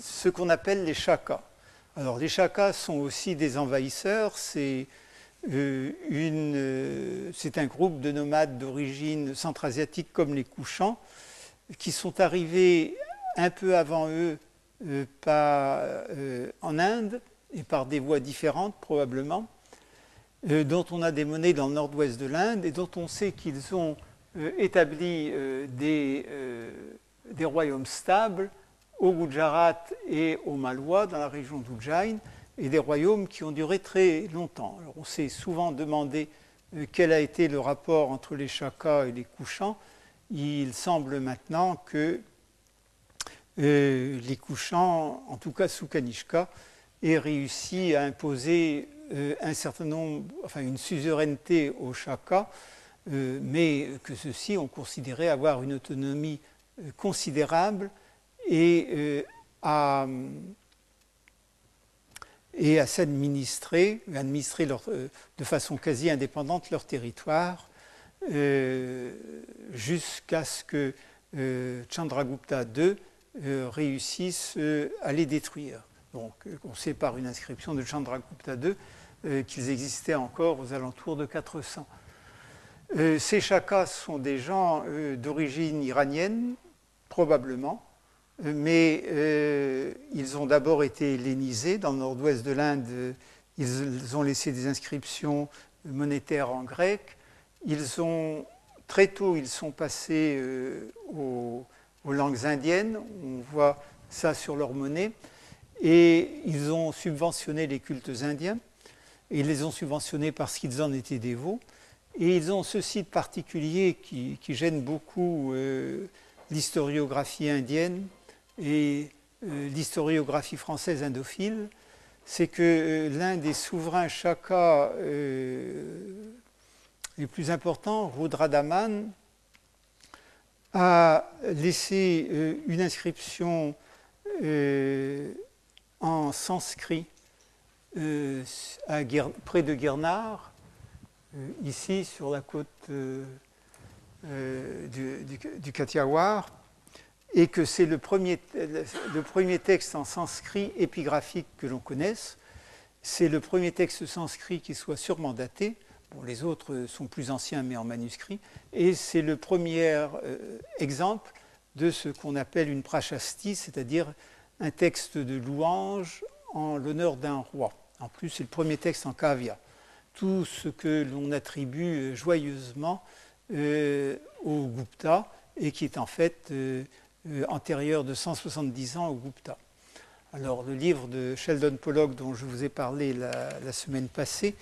ce qu'on appelle les Shakas. Alors les Shakas sont aussi des envahisseurs, c'est un groupe de nomades d'origine centra-asiatique comme les Couchants, qui sont arrivés un peu avant eux euh, euh, en Inde et par des voies différentes probablement, euh, dont on a des monnaies dans le nord-ouest de l'Inde et dont on sait qu'ils ont établi des, des, royaumes stables au Gujarat et au Malwa, dans la région d'Ujjain, et des royaumes qui ont duré très longtemps. On s'est souvent demandé quel a été le rapport entre les Chakas et les Couchants. Il semble maintenant que les couchants, en tout cas sous Kanishka, aient réussi à imposer euh, un certain nombre, enfin une suzeraineté aux Shaka, euh, mais que ceux-ci ont considéré avoir une autonomie considérable et à, et à s'administrer, administrer de façon quasi indépendante leur territoire jusqu'à ce que Chandragupta II réussisse à les détruire. Donc, on sait par une inscription de Chandragupta II qu'ils existaient encore aux alentours de 400. Euh, ces chakas sont des gens euh, d'origine iranienne, probablement, euh, mais ils ont d'abord été hellénisés dans le nord-ouest de l'Inde. Ils ont laissé des inscriptions monétaires en grec. Ils ont, très tôt, ils sont passés aux, aux, langues indiennes. On voit ça sur leur monnaie. Et ils ont subventionné les cultes indiens. Et ils les ont subventionnés parce qu'ils en étaient dévots. Et ils ont ce site particulier qui, gêne beaucoup euh, l'historiographie indienne et euh, l'historiographie française indophile, c'est que euh, l'un des souverains Shaka les plus importants, Rudradaman, a laissé une inscription en sanskrit près de Girnar euh, ici sur la côte euh, euh, du, du, Kathiawar, et que c'est le premier, le premier texte en sanskrit épigraphique que l'on connaisse. C'est le premier texte sanskrit qui soit sûrement daté. Bon, les autres sont plus anciens, mais en manuscrit. Et c'est le premier exemple de ce qu'on appelle une prachasti, c'est-à-dire un texte de louange en l'honneur d'un roi. En plus, c'est le premier texte en kavya tout ce que l'on attribue joyeusement euh, au Gupta et qui est en fait euh, euh, antérieur de 170 ans au Gupta. Alors le livre de Sheldon Pollock dont je vous ai parlé la, semaine passée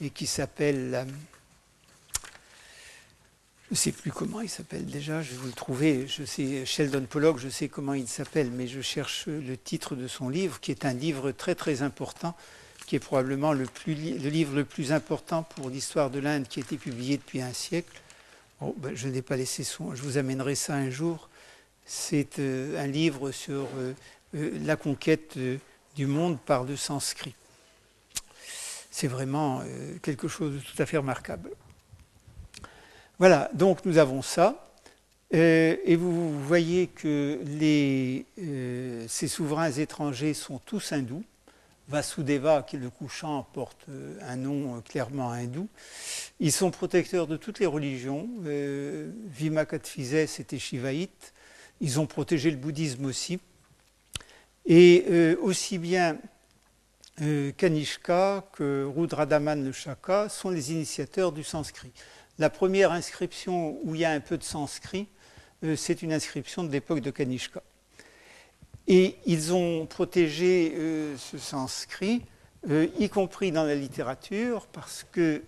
et qui s'appelle... je ne sais plus comment il s'appelle déjà, je vais vous le trouver. Je sais Sheldon Pollock, je sais comment il s'appelle, mais je cherche le titre de son livre, qui est un livre très très important qui est probablement le, livre le plus important pour l'histoire de l'Inde qui a été publié depuis un siècle. Ben, je n'ai pas laissé son, je vous amènerai ça un jour. C'est euh, un livre sur euh, euh, la conquête du monde par le sanskrit. C'est vraiment quelque chose de tout à fait remarquable. Voilà, donc nous avons ça. et vous voyez que les, ces souverains étrangers sont tous hindous. Vasudeva, qui est le couchant, porte euh, un nom euh, clairement hindou. Ils sont protecteurs de toutes les religions. Euh, était shivaïte. Ils ont protégé le bouddhisme aussi. Et euh, aussi bien Kanishka que Rudradaman le Shaka sont les initiateurs du sanskrit. La première inscription où il y a un peu de sanskrit, c'est une inscription de l'époque de Kanishka. Et ils ont protégé euh, ce sanskrit, euh, y compris dans la littérature, parce que, euh,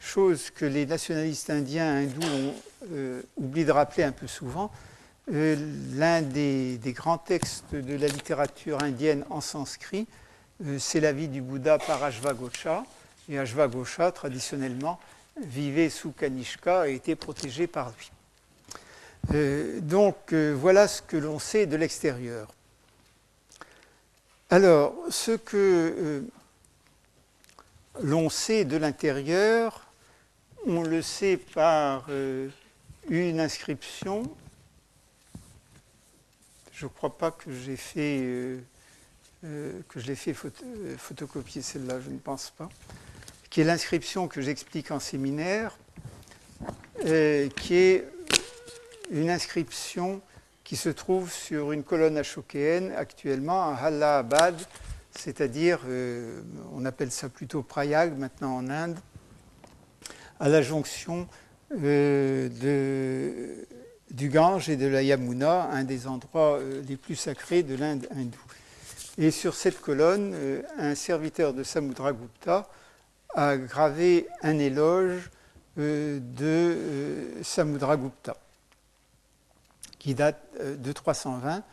chose que les nationalistes indiens hindous ont oublié de rappeler un peu souvent, l'un des, grands textes de la littérature indienne en sanskrit, c'est la vie du Bouddha par Ashvagosha. Et Ashvagosha, traditionnellement, vivait sous Kanishka et était protégé par lui. donc voilà ce que l'on sait de l'extérieur. Alors, ce que euh, l'on sait de l'intérieur, on le sait par euh, une inscription. Je ne crois pas que j'ai fait euh, que je l'ai fait photocopier celle-là, je ne pense pas. Qui est l'inscription que j'explique en séminaire, qui est une inscription qui se trouve sur une colonne ashokéenne actuellement à Allahabad, c'est-à-dire, euh, on appelle ça plutôt Prayag maintenant en Inde, à la jonction euh, du Gange et de la Yamuna, un des endroits euh, les plus sacrés de l'Inde hindoue. Et sur cette colonne, un serviteur de Samudragupta a gravé un éloge de Samudragupta qui date euh, de 320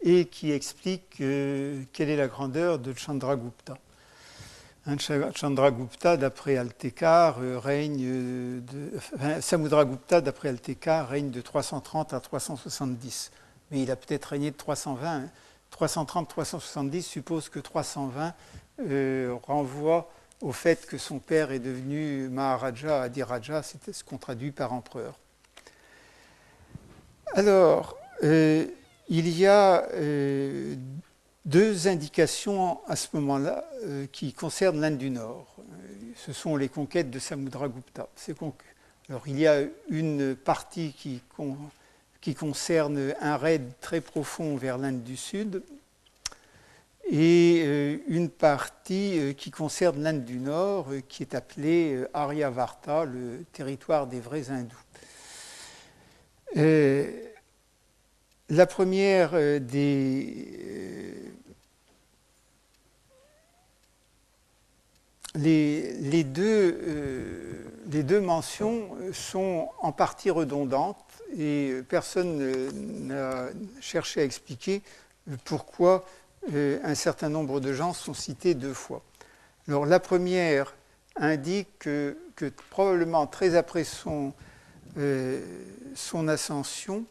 et qui explique euh, quelle est la grandeur de Chandragupta. Chandragupta, d'après Altekar, règne de. Samudragupta, d'après Altekar, règne de 330 à 370. Mais il a peut-être régné de 320. 330-370 suppose que 320 renvoie au fait que son père est devenu Maharaja, Adiraja, c'est ce qu'on traduit par empereur. Alors, euh, il y a euh, deux indications à ce moment-là euh, qui concernent l'Inde du Nord. Ce sont les conquêtes de Samudragupta. Alors, il y a une partie qui concerne un raid très profond vers l'Inde du Sud, et euh, une partie euh, qui concerne l'Inde du Nord, euh, qui est appelée Aryavarta, le territoire des vrais hindous. la première des. Les, deux, les, deux, mentions sont en partie redondantes et personne n'a cherché à expliquer pourquoi un certain nombre de gens sont cités deux fois. Alors la première indique que, probablement très après son, euh, ascension,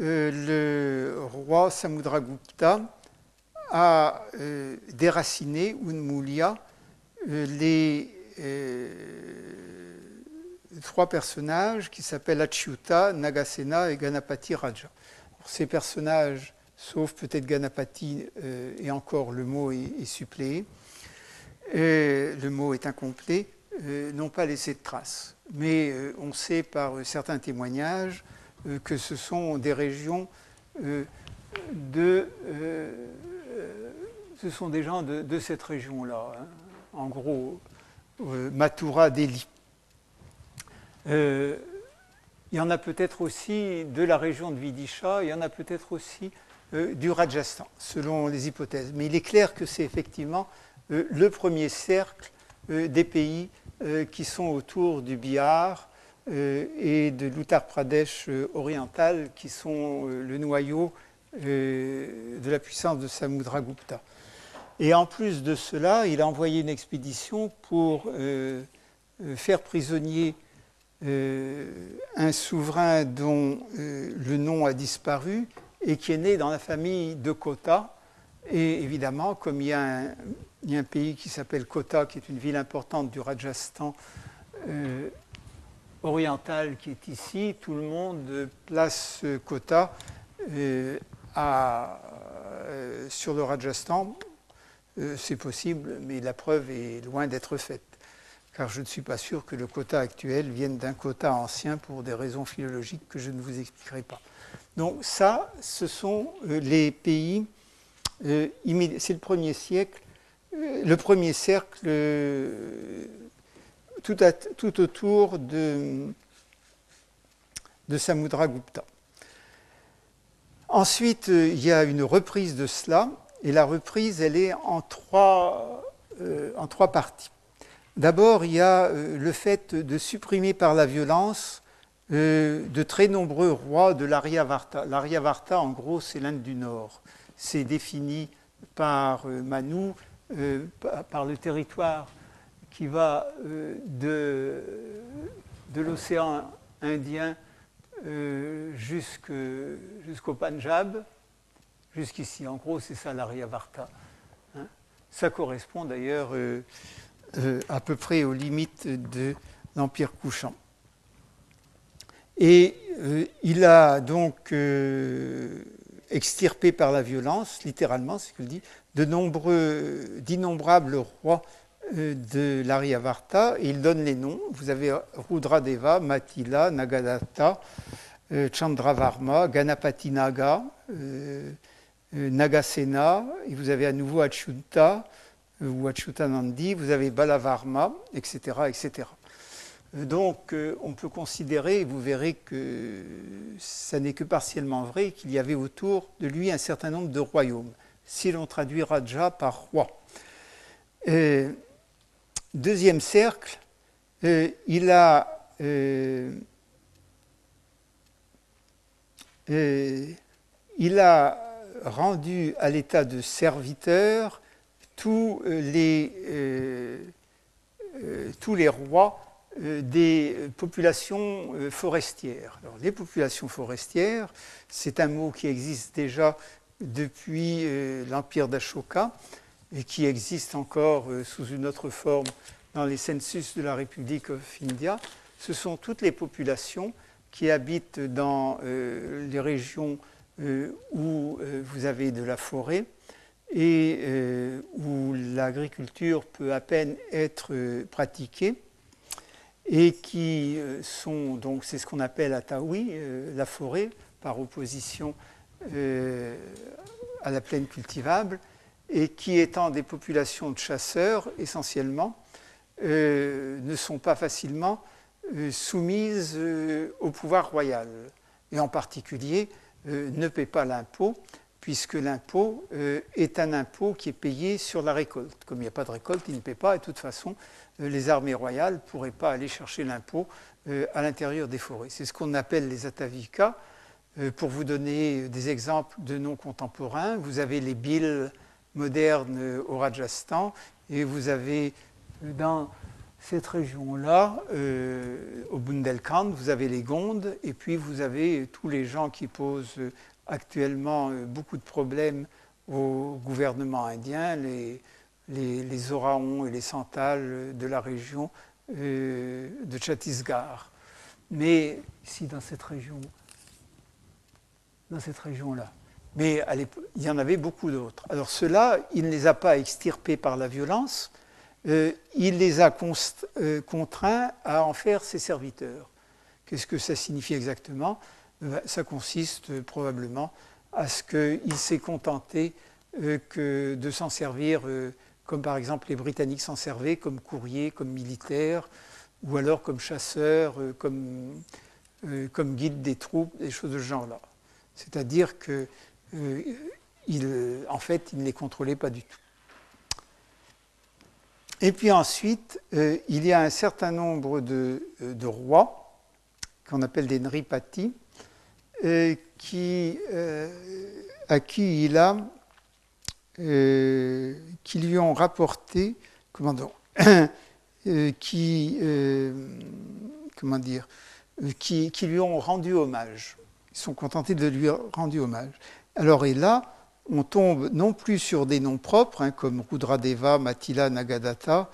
euh, le roi Samudragupta a euh, déraciné Unmulya les trois personnages qui s'appellent Achyuta, Nagasena et Ganapati Raja. ces personnages sauf peut-être Ganapati, euh, et encore le mot est, suppléé. le mot est incomplet, euh, n'ont pas laissé de traces. Mais euh, on sait par certains témoignages que ce sont des régions de. ce sont des gens de, cette région-là, hein. en gros, Mathura, Delhi. il y en a peut-être aussi de la région de Vidisha, il y en a peut-être aussi euh, du Rajasthan, selon les hypothèses. Mais il est clair que c'est effectivement euh, le premier cercle euh, des pays qui sont autour du Bihar et de l'Uttar Pradesh oriental, qui sont le noyau de la puissance de Samudragupta. Et en plus de cela, il a envoyé une expédition pour faire prisonnier un souverain dont le nom a disparu et qui est né dans la famille de Kota. Et évidemment, comme il y a un, pays qui s'appelle Kota, qui est une ville importante du Rajasthan euh, oriental qui est ici, tout le monde place Kota euh, euh, sur le Rajasthan. C'est possible, mais la preuve est loin d'être faite car je ne suis pas sûr que le quota actuel vienne d'un quota ancien pour des raisons philologiques que je ne vous expliquerai pas. Donc ça, ce sont euh, les pays, euh, c'est le premier siècle, euh, le premier cercle tout, autour de, de Samudragupta. Ensuite, il y a une reprise de cela, et la reprise, elle est en trois, en trois parties. D'abord, il y a le fait de supprimer par la violence euh, de très nombreux rois de l'Aryavarta. L'Aryavarta, en gros, c'est l'Inde du Nord. C'est défini par euh, Manu, euh, par le territoire qui va de, de l'océan Indien jusqu'au Punjab, jusqu'ici. En gros, c'est ça l'Aryavarta. Hein. ça correspond d'ailleurs à peu près aux limites de l'Empire couchant. Et euh, il a donc euh, extirpé par la violence, littéralement, c'est ce qu'il dit, d'innombrables rois euh, de l'Aryavarta, et il donne les noms. Vous avez Rudradeva, Matila, Nagadatta, Chandravarma, Ganapati Naga, Nagasena, et vous avez à nouveau Achyuta ou Achyutanandi, vous avez Balavarma, etc. etc. Donc euh, on peut considérer, et vous verrez que ça n'est que partiellement vrai, qu'il y avait autour de lui un certain nombre de royaumes, si l'on traduit Raja par roi. Euh, deuxième cercle, euh, il, a, il a rendu à l'état de serviteur tous les, tous les rois des populations forestières. Alors, les populations forestières, c'est un mot qui existe déjà depuis l'empire d'Ashoka et qui existe encore sous une autre forme dans les census de la République of India. Ce sont toutes les populations qui habitent dans les régions où vous avez de la forêt et où l'agriculture peut à peine être pratiquée et qui sont donc c'est ce qu'on appelle à Taoui, la forêt par opposition à la plaine cultivable et qui étant des populations de chasseurs essentiellement ne sont pas facilement soumises au pouvoir royal. Et en particulier ne paient pas l'impôt puisque l'impôt est un impôt qui est payé sur la récolte. Comme il n'y a pas de récolte, il ne paie pas et de toute façon les armées royales ne pourraient pas aller chercher l'impôt à l'intérieur des forêts. C'est ce qu'on appelle les atavikas. Pour vous donner des exemples de noms contemporains, vous avez les billes modernes au Rajasthan et vous avez dans cette région-là, au Bundelkhand, vous avez les Gondes et puis vous avez tous les gens qui posent actuellement beaucoup de problèmes au gouvernement indien, les, les, Oraons et les Santals de la région de Chhattisgarh. Mais ici, dans cette région, dans cette région-là. Mais il y en avait beaucoup d'autres. Alors ceux-là, il ne les a pas extirpés par la violence, euh, il les a euh, contraints à en faire ses serviteurs. Qu'est-ce que ça signifie exactement? Ça consiste euh, probablement à ce qu'il s'est contenté que de s'en servir comme par exemple les Britanniques s'en servaient, comme courrier, comme militaire, ou alors comme chasseur, comme, guide des troupes, des choses de ce genre-là. C'est-à-dire que fait, il ne les contrôlait pas du tout. Et puis ensuite, euh, il y a un certain nombre de, euh, rois, qu'on appelle des nripati, euh, qui, à qui il a, qui lui ont rapporté, comment (coughs) qui, comment dire, qui, qui, lui ont rendu hommage. Ils sont contentés de lui rendre hommage. Alors, et là, on tombe non plus sur des noms propres, hein, comme Rudradeva, Matila, Nagadatta,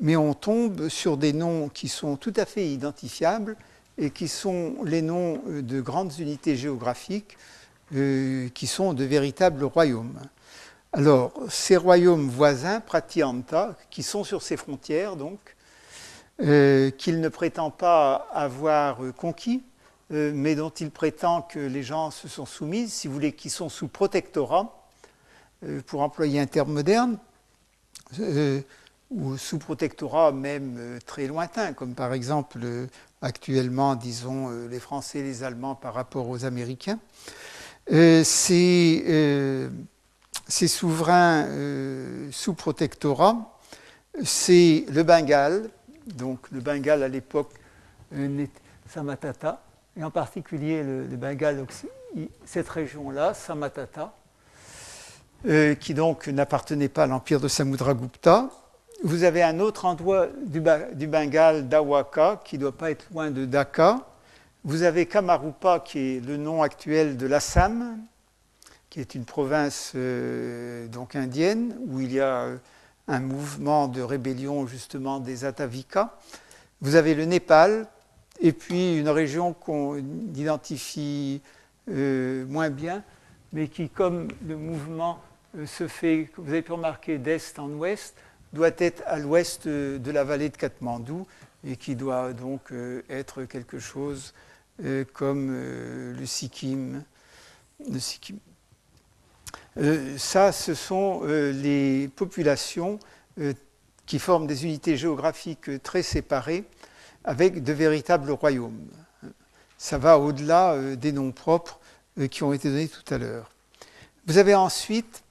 mais on tombe sur des noms qui sont tout à fait identifiables et qui sont les noms euh, de grandes unités géographiques euh, qui sont de véritables royaumes. Alors, ces royaumes voisins, Pratyanta, qui sont sur ces frontières, donc, euh, qu'il ne prétend pas avoir conquis, mais dont il prétend que les gens se sont soumis, si vous voulez, qui sont sous protectorat, pour employer un terme moderne, ou sous protectorat même très lointain, comme par exemple actuellement, disons, les Français et les Allemands par rapport aux Américains. ces, ces, souverains sous protectorat, c'est le Bengale, donc le Bengale à l'époque, Samatata, et en particulier le, Bengale, cette région-là, Samatata, euh, qui donc n'appartenait pas à l'empire de Samudragupta. Vous avez un autre endroit du, Bengale, Dawaka, qui ne doit pas être loin de Dhaka. Vous avez Kamarupa, qui est le nom actuel de l'Assam, qui est une province euh, donc indienne, où il y a un mouvement de rébellion justement des Atavikas. Vous avez le Népal, et puis une région qu'on identifie euh, moins bien, mais qui, comme le mouvement euh, se fait, vous avez pu remarquer, d'est en ouest, doit être à l'ouest de la vallée de Katmandou et qui doit donc euh, être quelque chose comme le Sikkim. Le Sikkim. ça, ce sont les populations qui forment des unités géographiques très séparées avec de véritables royaumes. Ça va au-delà euh, des noms propres euh, qui ont été donnés tout à l'heure. Vous avez ensuite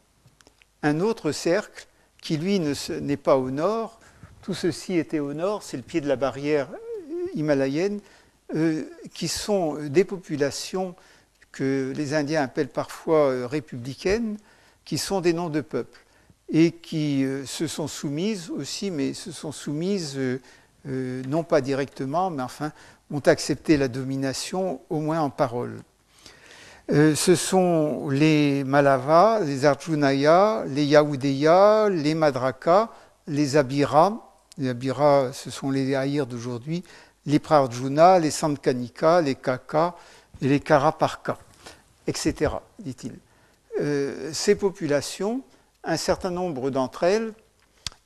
un autre cercle qui, lui, n'est pas au nord. Tout ceci était au nord, c'est le pied de la barrière himalayenne, euh, qui sont des populations que les Indiens appellent parfois républicaines, qui sont des noms de peuples. et qui se sont soumises aussi, mais se sont soumises non pas directement, mais enfin ont accepté la domination, au moins en parole. Ce sont les Malavas, les Arjunaya, les Yahudeya, les Madraka, les Abira. Les Abira, ce sont les Haïrs d'aujourd'hui, les Prarjuna, les Sandkanika, les Kaka et les Karaparka, etc., dit-il. Euh, ces populations, un certain nombre d'entre elles,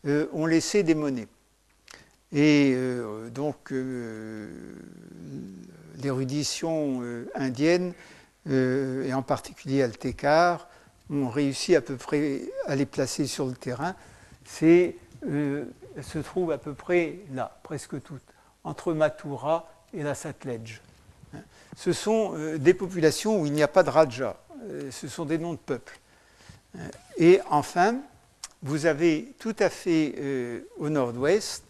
euh, ont laissé des monnaies. Et euh, donc, l'érudition indienne, et en particulier Altekar, ont réussi à peu près à les placer sur le terrain. C'est, elles se trouvent à peu près là, presque toutes entre Mathura et la Satledge. Ce sont euh, des populations où il n'y a pas de Raja, euh, ce sont des noms de peuples. Et enfin, vous avez tout à fait euh, au nord-ouest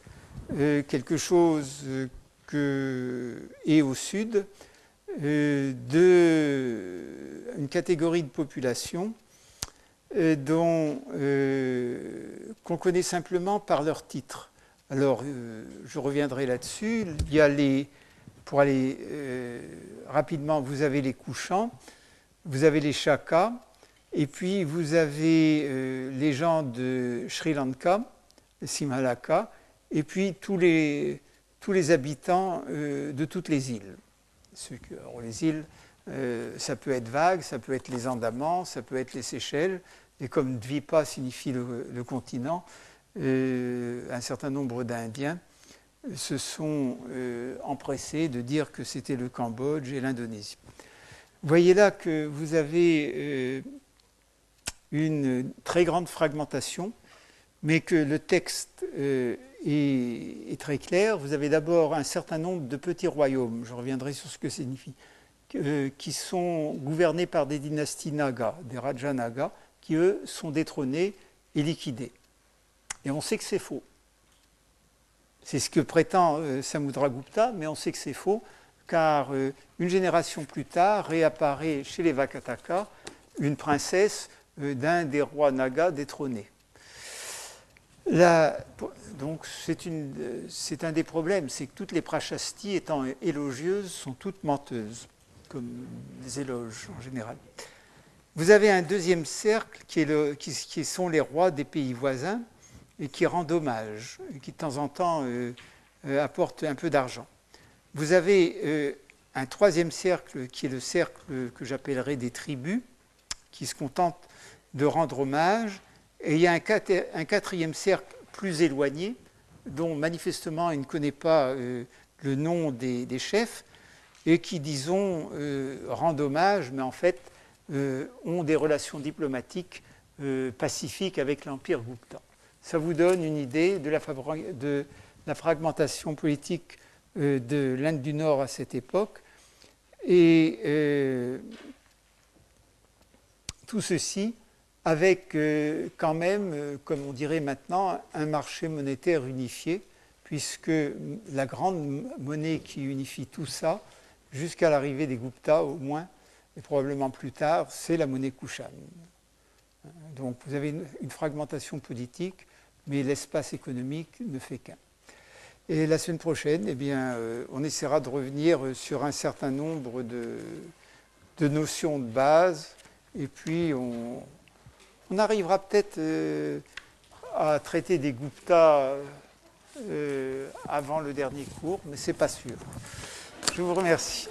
quelque chose que, et au sud de, une catégorie de population dont qu'on connaît simplement par leur titre. Alors, euh, je reviendrai là-dessus. Il y a les, pour aller euh, rapidement, vous avez les couchants, vous avez les chakas, et puis vous avez euh, les gens de Sri Lanka, Simalaka, et puis tous les habitants de toutes les îles. Alors, les îles, ça peut être vague, ça peut être les Andamans, ça peut être les Seychelles, et comme Dvipa signifie le continent, un certain nombre d'Indiens se sont euh, empressés de dire que c'était le Cambodge et l'Indonésie. Voyez là que vous avez euh, une très grande fragmentation, mais que le texte euh, est, très clair. Vous avez d'abord un certain nombre de petits royaumes, je reviendrai sur ce que signifie, qui sont gouvernés par des dynasties Naga, des Raja Naga, qui eux sont détrônés et liquidés. Et on sait que c'est faux. C'est ce que prétend euh, Samudragupta, mais on sait que c'est faux, car euh, une génération plus tard réapparaît chez les Vakataka une princesse euh, d'un des rois Naga détrônés. Donc c'est un des problèmes, c'est que toutes les prachastis étant élogieuses sont toutes menteuses, comme des éloges en général. Vous avez un deuxième cercle qui, sont les rois des pays voisins, et qui rend hommage, et qui de temps en temps euh, euh, apporte un peu d'argent. Vous avez euh, un troisième cercle qui est le cercle que j'appellerai des tribus, qui se contentent de rendre hommage, et il y a un, quatrième cercle plus éloigné, dont manifestement il ne connaît pas le nom des, chefs, et qui, disons, rendent hommage, mais en fait ont des relations diplomatiques pacifiques avec l'Empire Gupta ça vous donne une idée de la, fragmentation politique euh, de l'Inde du Nord à cette époque. Et euh, tout ceci avec euh, quand même, comme on dirait maintenant, un marché monétaire unifié, puisque la grande monnaie qui unifie tout ça, jusqu'à l'arrivée des Gupta au moins, et probablement plus tard, c'est la monnaie Kushan. Donc vous avez une fragmentation politique mais l'espace économique ne fait qu'un. Et la semaine prochaine, eh bien, euh, on essaiera de revenir sur un certain nombre de, notions de base, et puis on, arrivera peut-être euh, à traiter des Gupta euh, avant le dernier cours, mais ce n'est pas sûr. Je vous remercie.